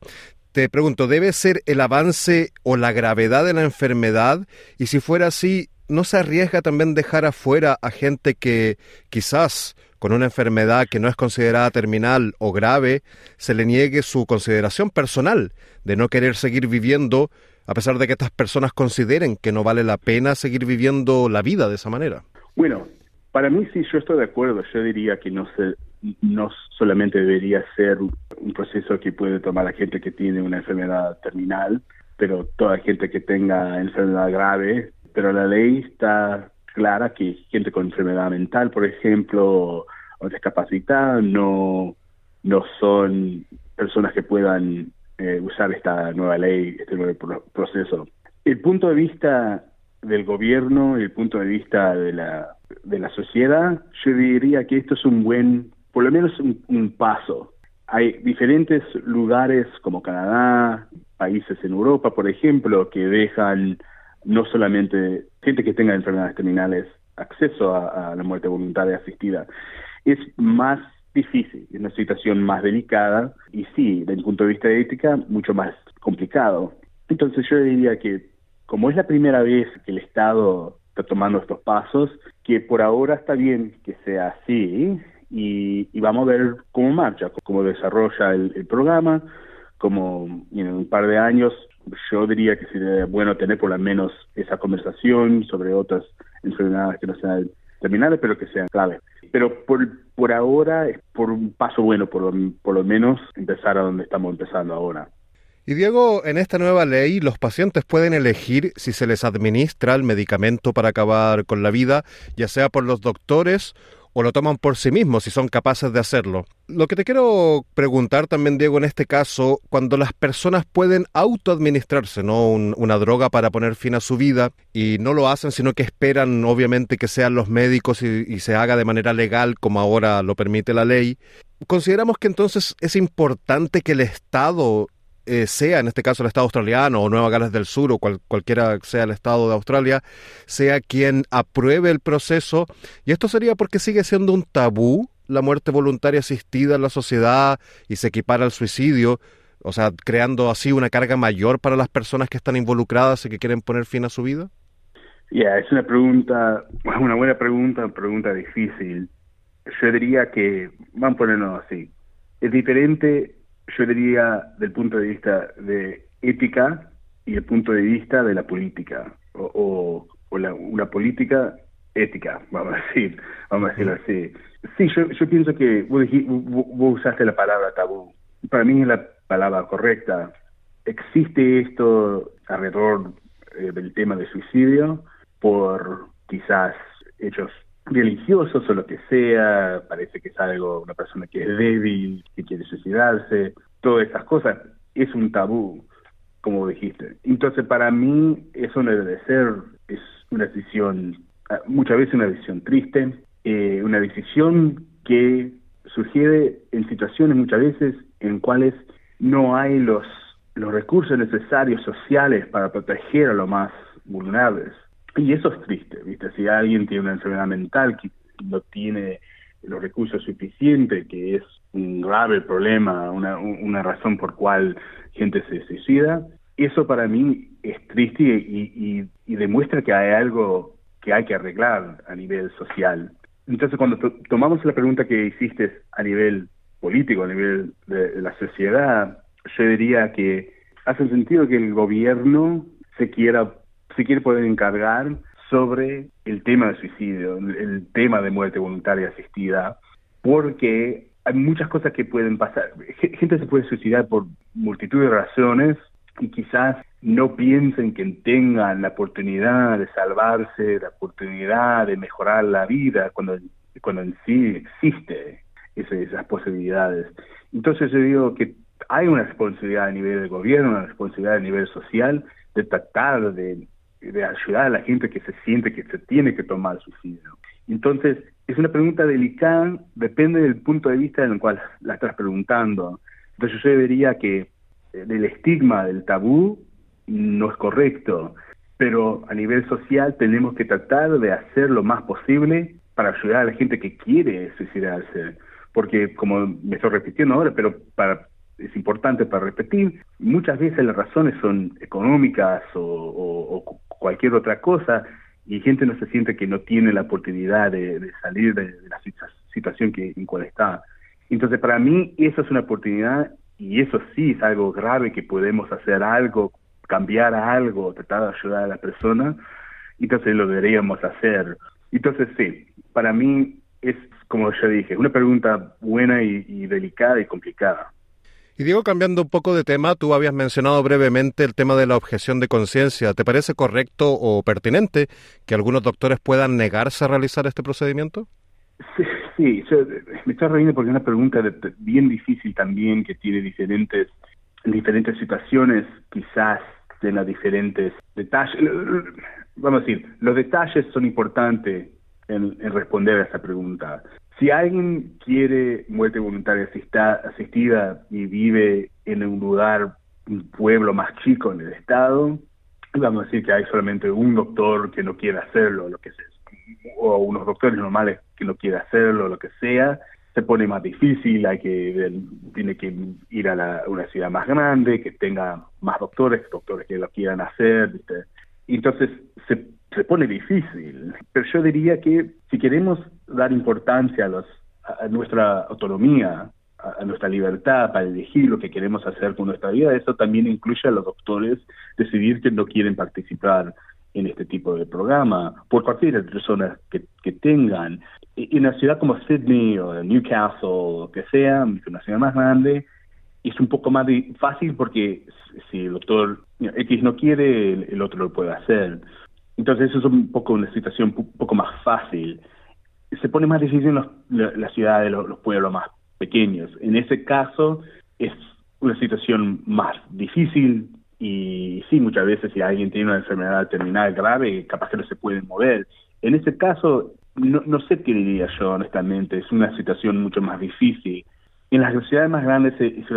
Speaker 2: Te pregunto, ¿debe ser el avance o la gravedad de la enfermedad? Y si fuera así, ¿no se arriesga también dejar afuera a gente que quizás con una enfermedad que no es considerada terminal o grave, se le niegue su consideración personal de no querer seguir viviendo, a pesar de que estas personas consideren que no vale la pena seguir viviendo la vida de esa manera?
Speaker 8: Bueno, para mí sí, yo estoy de acuerdo. Yo diría que no se, no solamente debería ser un proceso que puede tomar la gente que tiene una enfermedad terminal, pero toda gente que tenga enfermedad grave, pero la ley está clara que gente con enfermedad mental, por ejemplo, o discapacitada, no, no son personas que puedan eh, usar esta nueva ley, este nuevo proceso. El punto de vista del gobierno, el punto de vista de la, de la sociedad, yo diría que esto es un buen por lo menos un, paso. Hay diferentes lugares como Canadá, países en Europa, por ejemplo, que dejan no solamente gente que tenga enfermedades terminales acceso a, la muerte voluntaria asistida. Es más difícil, es una situación más delicada y sí, desde el punto de vista ética, mucho más complicado. Entonces yo diría que como es la primera vez que el Estado está tomando estos pasos, que por ahora está bien que sea así, y, vamos a ver cómo marcha, cómo desarrolla el, programa, como en un par de años yo diría que sería bueno tener por lo menos esa conversación sobre otras enfermedades que no sean terminales, pero que sean claves. Pero por, por ahora es por un paso bueno, por por lo menos empezar a donde estamos empezando ahora.
Speaker 2: Y Diego, en esta nueva ley los pacientes pueden elegir si se les administra el medicamento para acabar con la vida, ya sea por los doctores o lo toman por sí mismos si son capaces de hacerlo. Lo que te quiero preguntar también, Diego, en este caso, cuando las personas pueden autoadministrarse, ¿no? una droga para poner fin a su vida y no lo hacen, sino que esperan, obviamente, que sean los médicos y se haga de manera legal, como ahora lo permite la ley. Consideramos que entonces es importante que el Estado eh, sea en este caso el Estado australiano o Nueva Gales del Sur o cualquiera sea el Estado de Australia, sea quien apruebe el proceso. Y esto sería porque sigue siendo un tabú la muerte voluntaria asistida en la sociedad y se equipara al suicidio. O sea, creando así una carga mayor para las personas que están involucradas y que quieren poner fin a su vida.
Speaker 8: Ya, es una pregunta, una buena pregunta, una pregunta difícil. Yo diría que, vamos a ponernos así, es diferente, yo diría, del punto de vista de ética y el punto de vista de la política, o, o, la, una política ética, vamos a decir, vamos a decirlo así. Sí, yo, yo pienso que vos, vos usaste la palabra tabú. Para mí es la palabra correcta. Existe esto alrededor eh, del tema de suicidio por quizás hechos religiosos o lo que sea, parece que es algo, una persona que es débil, que quiere suicidarse, todas esas cosas, es un tabú, como dijiste. Entonces, para mí, eso no debe de ser, es una decisión, ah, muchas veces una decisión triste, eh, una decisión que sugiere en situaciones muchas veces en cuales no hay los, los recursos necesarios sociales para proteger a los más vulnerables. Y eso es triste, ¿viste? Si alguien tiene una enfermedad mental que no tiene los recursos suficientes, que es un grave problema, una, una razón por cual gente se suicida, eso para mí es triste y, y, demuestra que hay algo que hay que arreglar a nivel social. Entonces, cuando tomamos la pregunta que hiciste a nivel político, a nivel de la sociedad, yo diría que hace sentido que el gobierno se quiera se quiere poder encargar sobre el tema del suicidio, el tema de muerte voluntaria asistida, porque hay muchas cosas que pueden pasar. Gente se puede suicidar por multitud de razones y quizás no piensen que tengan la oportunidad de salvarse, la oportunidad de mejorar la vida cuando, cuando en sí existe esas posibilidades. Entonces yo digo que hay una responsabilidad a nivel del gobierno, una responsabilidad a nivel social de tratar de de ayudar a la gente que se siente que se tiene que tomar suicidio. Entonces, es una pregunta delicada, depende del punto de vista en el cual la estás preguntando. Entonces yo diría que eh, el estigma del tabú no es correcto, pero a nivel social tenemos que tratar de hacer lo más posible para ayudar a la gente que quiere suicidarse, porque como me estoy repitiendo ahora, pero para es importante para repetir, muchas veces las razones son económicas o, cualquier otra cosa y gente no se siente que no tiene la oportunidad de, salir de, la situación que, en cual está. Entonces, para mí, eso es una oportunidad y eso sí es algo grave que podemos hacer algo, cambiar algo, tratar de ayudar a la persona, entonces lo deberíamos hacer. Entonces, sí, para mí es, como ya dije, una pregunta buena y delicada y complicada.
Speaker 2: Y digo, cambiando un poco de tema, tú habías mencionado brevemente el tema de la objeción de conciencia. ¿Te parece correcto o pertinente que algunos doctores puedan negarse a realizar este procedimiento?
Speaker 8: Sí, sí me estoy riendo porque es una pregunta bien difícil también que tiene diferentes, diferentes situaciones, quizás de las diferentes detalles. Vamos a decir, los detalles son importantes en, en responder a esa pregunta. Si alguien quiere muerte voluntaria asistida y vive en un lugar, un pueblo más chico en el estado, vamos a decir que hay solamente un doctor que no quiere hacerlo, lo que sea, o unos doctores normales que no quiere hacerlo, lo que sea, se pone más difícil, hay que tiene que ir a una ciudad más grande, que tenga más doctores, doctores que lo quieran hacer, entonces se se pone difícil. Pero yo diría que si queremos dar importancia a, los, a nuestra autonomía, a, nuestra libertad para elegir lo que queremos hacer con nuestra vida, eso también incluye a los doctores decidir que no quieren participar en este tipo de programa, por cualquier persona que, que tengan. En una ciudad como Sydney o Newcastle o que sea, una ciudad más grande, es un poco más fácil porque si el doctor X no quiere, el otro lo puede hacer. Entonces eso es un poco una situación un poco más fácil. Se pone más difícil en las ciudades, los, los pueblos más pequeños. En ese caso es una situación más difícil y sí, muchas veces si alguien tiene una enfermedad terminal grave, capaz que no se puede mover. En ese caso, no, no sé qué diría yo honestamente, es una situación mucho más difícil. En las ciudades más grandes,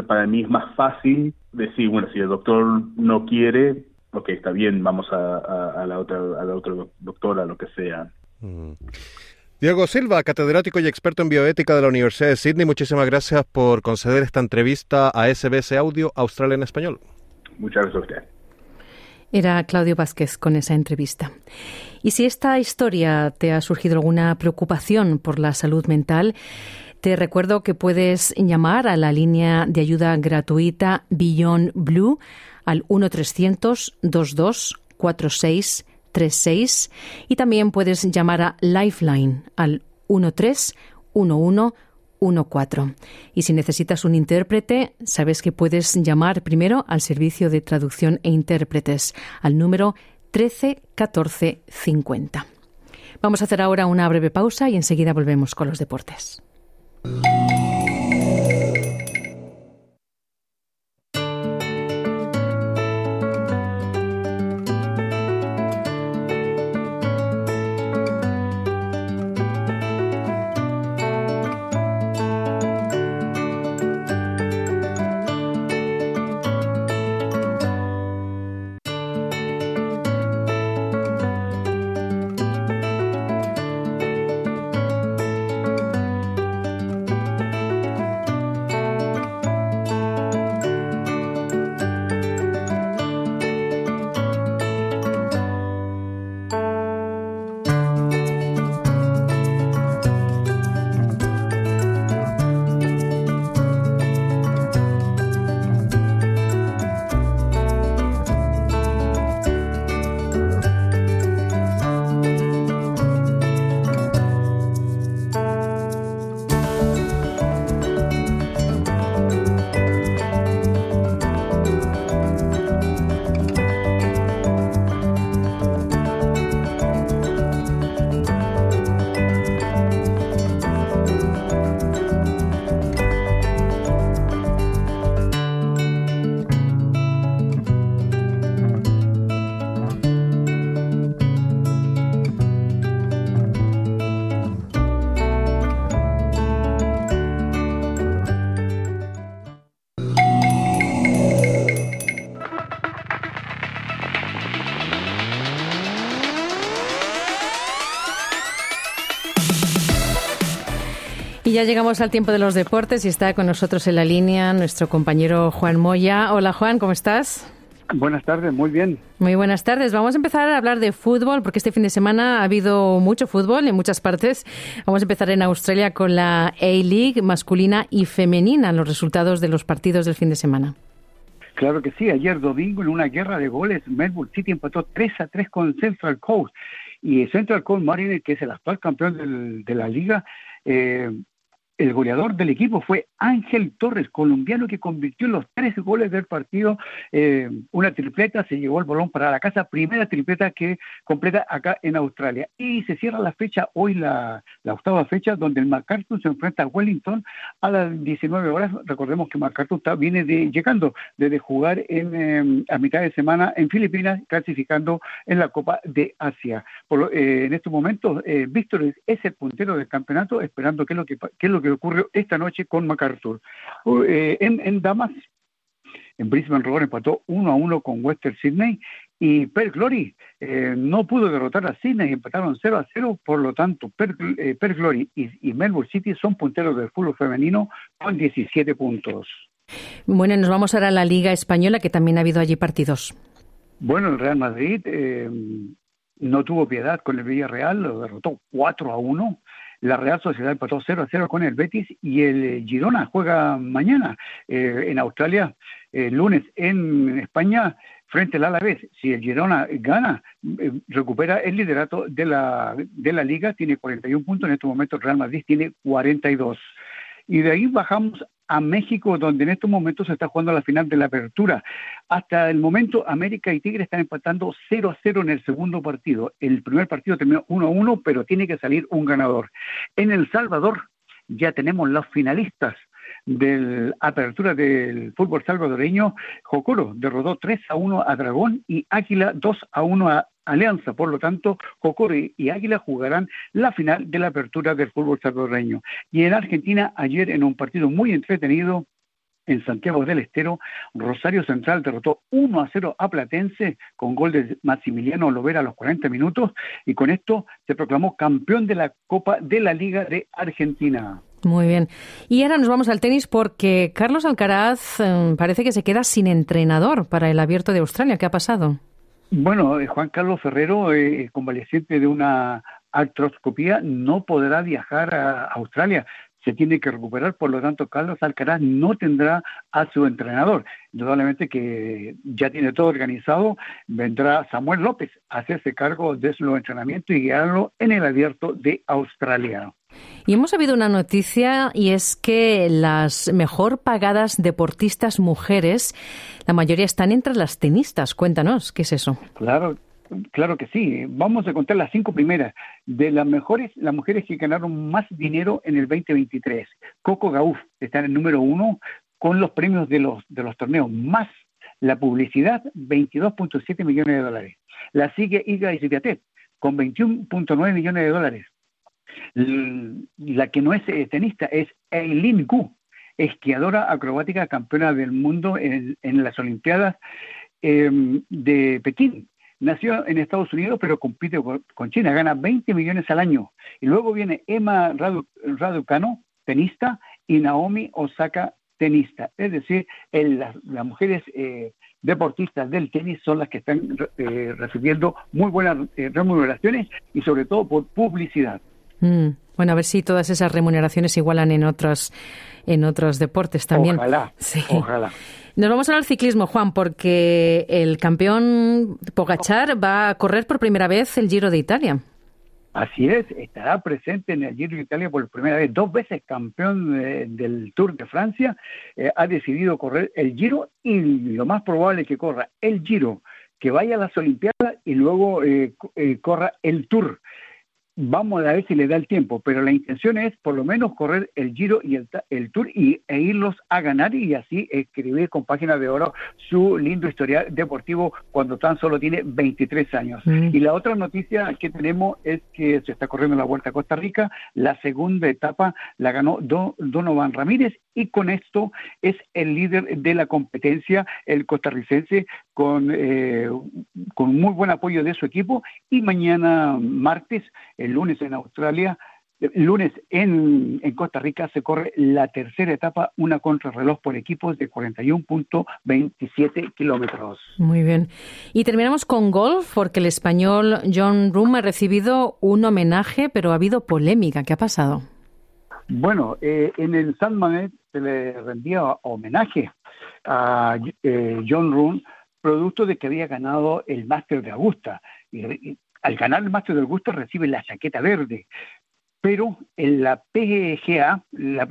Speaker 8: para mí es más fácil decir, bueno, si el doctor no quiere, ok, está bien, vamos a, la otra a la otra doctora, lo que sea. Mm.
Speaker 2: Diego Silva, catedrático y experto en bioética de la Universidad de Sydney, muchísimas gracias por conceder esta entrevista a SBS Audio Australia en Español.
Speaker 8: Muchas gracias a usted.
Speaker 1: Era Claudio Vázquez con esa entrevista. Y si esta historia te ha surgido alguna preocupación por la salud mental, te recuerdo que puedes llamar a la línea de ayuda gratuita Beyond Blue al 1300 22 4636 y también puedes llamar a Lifeline al 1311 14. Y si necesitas un intérprete, sabes que puedes llamar primero al servicio de traducción e intérpretes al número 13 14 50. Vamos a hacer ahora una breve pausa y enseguida volvemos con los deportes. Ya llegamos al tiempo de los deportes y está con nosotros en la línea nuestro compañero Juan Moya. Hola Juan, ¿cómo estás?
Speaker 9: Buenas tardes, muy bien.
Speaker 1: Muy buenas tardes. Vamos a empezar a hablar de fútbol porque este fin de semana ha habido mucho fútbol en muchas partes. Vamos a empezar en Australia con la A-League masculina y femenina, los resultados de los partidos del fin de semana.
Speaker 9: Claro que sí, ayer domingo en una guerra de goles, Melbourne City empató 3 a 3 con Central Coast y Central Coast Marine, que es el actual campeón de la liga, eh, el goleador del equipo fue Ángel Torres, colombiano que convirtió los tres goles del partido, eh, una tripleta, se llevó el balón para la casa, primera tripleta que completa acá en Australia. Y se cierra la fecha, hoy la, octava fecha, donde el MacArthur se enfrenta a Wellington a las 19 horas. Recordemos que MacArthur viene de, llegando desde jugar en, em, a mitad de semana en Filipinas, clasificando en la Copa de Asia. Eh, en estos momentos, eh, Víctor es el puntero del campeonato, esperando qué es lo que, qué es lo que ocurrió esta noche con MacArthur. Eh, en, Damas, en Brisbane Roar empató 1 a 1 con Western Sydney y Perth Glory eh, no pudo derrotar a Sydney, empataron 0 a 0, por lo tanto Perth, eh, Glory y, Melbourne City son punteros del fútbol femenino con 17 puntos.
Speaker 1: Bueno, nos vamos ahora a la Liga Española, que también ha habido allí partidos.
Speaker 9: Bueno, el Real Madrid no tuvo piedad con el Villarreal, lo derrotó 4 a 1. La Real Sociedad empató 0 a 0 con el Betis y el eh, Girona juega mañana eh, en Australia, el lunes en España frente al Alavés. Si el Girona gana, eh, recupera el liderato de la, de la liga, tiene 41 puntos, en este momento el Real Madrid tiene 42. Y de ahí bajamos a México, donde en estos momentos se está jugando la final de la apertura. Hasta el momento, América y Tigre están empatando 0 a 0 en el segundo partido. El primer partido terminó 1 a 1, pero tiene que salir un ganador. En El Salvador ya tenemos los finalistas de la apertura del fútbol salvadoreño, Jocoro derrotó 3 a 1 a Dragón y Águila 2 a 1 a Alianza. Por lo tanto, Cocori y Águila jugarán la final de la apertura del fútbol salvadoreño. Y en Argentina, ayer en un partido muy entretenido, en Santiago del Estero, Rosario Central derrotó 1 a 0 a Platense con gol de Maximiliano Lovera a los 40 minutos y con esto se proclamó campeón de la Copa de la Liga de Argentina.
Speaker 1: Muy bien. Y ahora nos vamos al tenis porque Carlos Alcaraz eh, parece que se queda sin entrenador para el Abierto de Australia. ¿Qué ha pasado?
Speaker 9: Bueno, eh, Juan Carlos Ferrero, eh, convaleciente de una artroscopía, no podrá viajar a Australia se tiene que recuperar, por lo tanto Carlos Alcaraz no tendrá a su entrenador. Indudablemente que ya tiene todo organizado, vendrá Samuel López a hacerse cargo de su entrenamiento y guiarlo en el abierto de Australia.
Speaker 1: Y hemos habido una noticia y es que las mejor pagadas deportistas mujeres, la mayoría están entre las tenistas. Cuéntanos, ¿qué es eso?
Speaker 9: Claro, Claro que sí. Vamos a contar las cinco primeras de las mejores, las mujeres que ganaron más dinero en el 2023. Coco Gauff está en el número uno con los premios de los, de los torneos, más la publicidad, 22.7 millones de dólares. La sigue Iga Isbiatet con 21.9 millones de dólares. La que no es eh, tenista es Eileen Gu, esquiadora acrobática campeona del mundo en, las Olimpiadas em, de Pekín nació en Estados Unidos, pero compite con China, gana 20 millones al año. Y luego viene Emma Raducano, tenista, y Naomi Osaka, tenista. Es decir, las, mujeres eh, deportistas del tenis son las que están eh, recibiendo muy buenas eh, remuneraciones y sobre todo por publicidad.
Speaker 1: Mm. Bueno, a ver si todas esas remuneraciones igualan en otros, en otros deportes también.
Speaker 9: Ojalá, sí. ojalá.
Speaker 1: Nos vamos al ciclismo, Juan, porque el campeón Pogachar va a correr por primera vez el Giro de Italia.
Speaker 9: Así es, estará presente en el Giro de Italia por primera vez, dos veces campeón del Tour de Francia, eh, ha decidido correr el Giro y lo más probable es que corra el Giro, que vaya a las Olimpiadas y luego eh, eh, corra el Tour vamos a ver si le da el tiempo, pero la intención es por lo menos correr el Giro y el, Tour y, e irlos a ganar y así escribir con páginas de oro su lindo historial deportivo cuando tan solo tiene 23 años. Mm. Y la otra noticia que tenemos es que se está corriendo la Vuelta a Costa Rica, la segunda etapa la ganó Donovan Ramírez y con esto es el líder de la competencia, el costarricense, con, eh, con muy buen apoyo de su equipo y mañana martes, el lunes en Australia, el lunes en, en, Costa Rica se corre la tercera etapa, una contrarreloj por equipos de 41.27 kilómetros.
Speaker 1: Muy bien. Y terminamos con golf, porque el español John Room ha recibido un homenaje, pero ha habido polémica. ¿Qué ha pasado?
Speaker 9: Bueno, eh, en el San Mamet se le rendía homenaje a eh, John Roon, producto de que había ganado el Máster de Augusta. Y, al ganar el Máster de Augusta recibe la chaqueta verde. Pero en la PGA, la,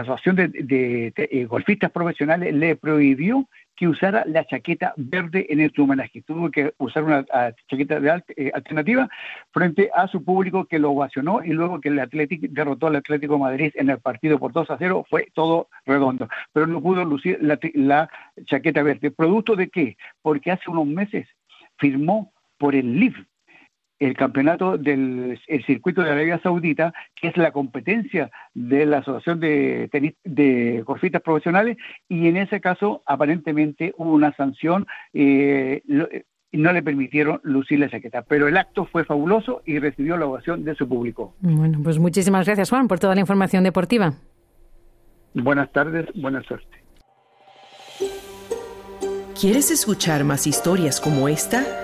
Speaker 9: Asociación de, eh, Golfistas Profesionales, le prohibió que usara la chaqueta verde en su homenaje. Tuvo que usar una chaqueta de eh, alternativa frente a su público que lo ovacionó y luego que el Atlético derrotó al Atlético Madrid en el partido por 2 a 0, fue todo redondo. Pero no pudo lucir la, la chaqueta verde. ¿Producto de qué? Porque hace unos meses firmó por el LIV, el campeonato del circuito de Arabia Saudita, que es la competencia de la Asociación de, tenis, de Golfistas Profesionales, y en ese caso aparentemente hubo una sanción eh, y no le permitieron lucir la chaqueta. Pero el acto fue fabuloso y recibió la ovación de su público.
Speaker 1: Bueno, pues muchísimas gracias, Juan, por toda la información deportiva.
Speaker 9: Buenas tardes, buena suerte.
Speaker 10: ¿Quieres escuchar más historias como esta?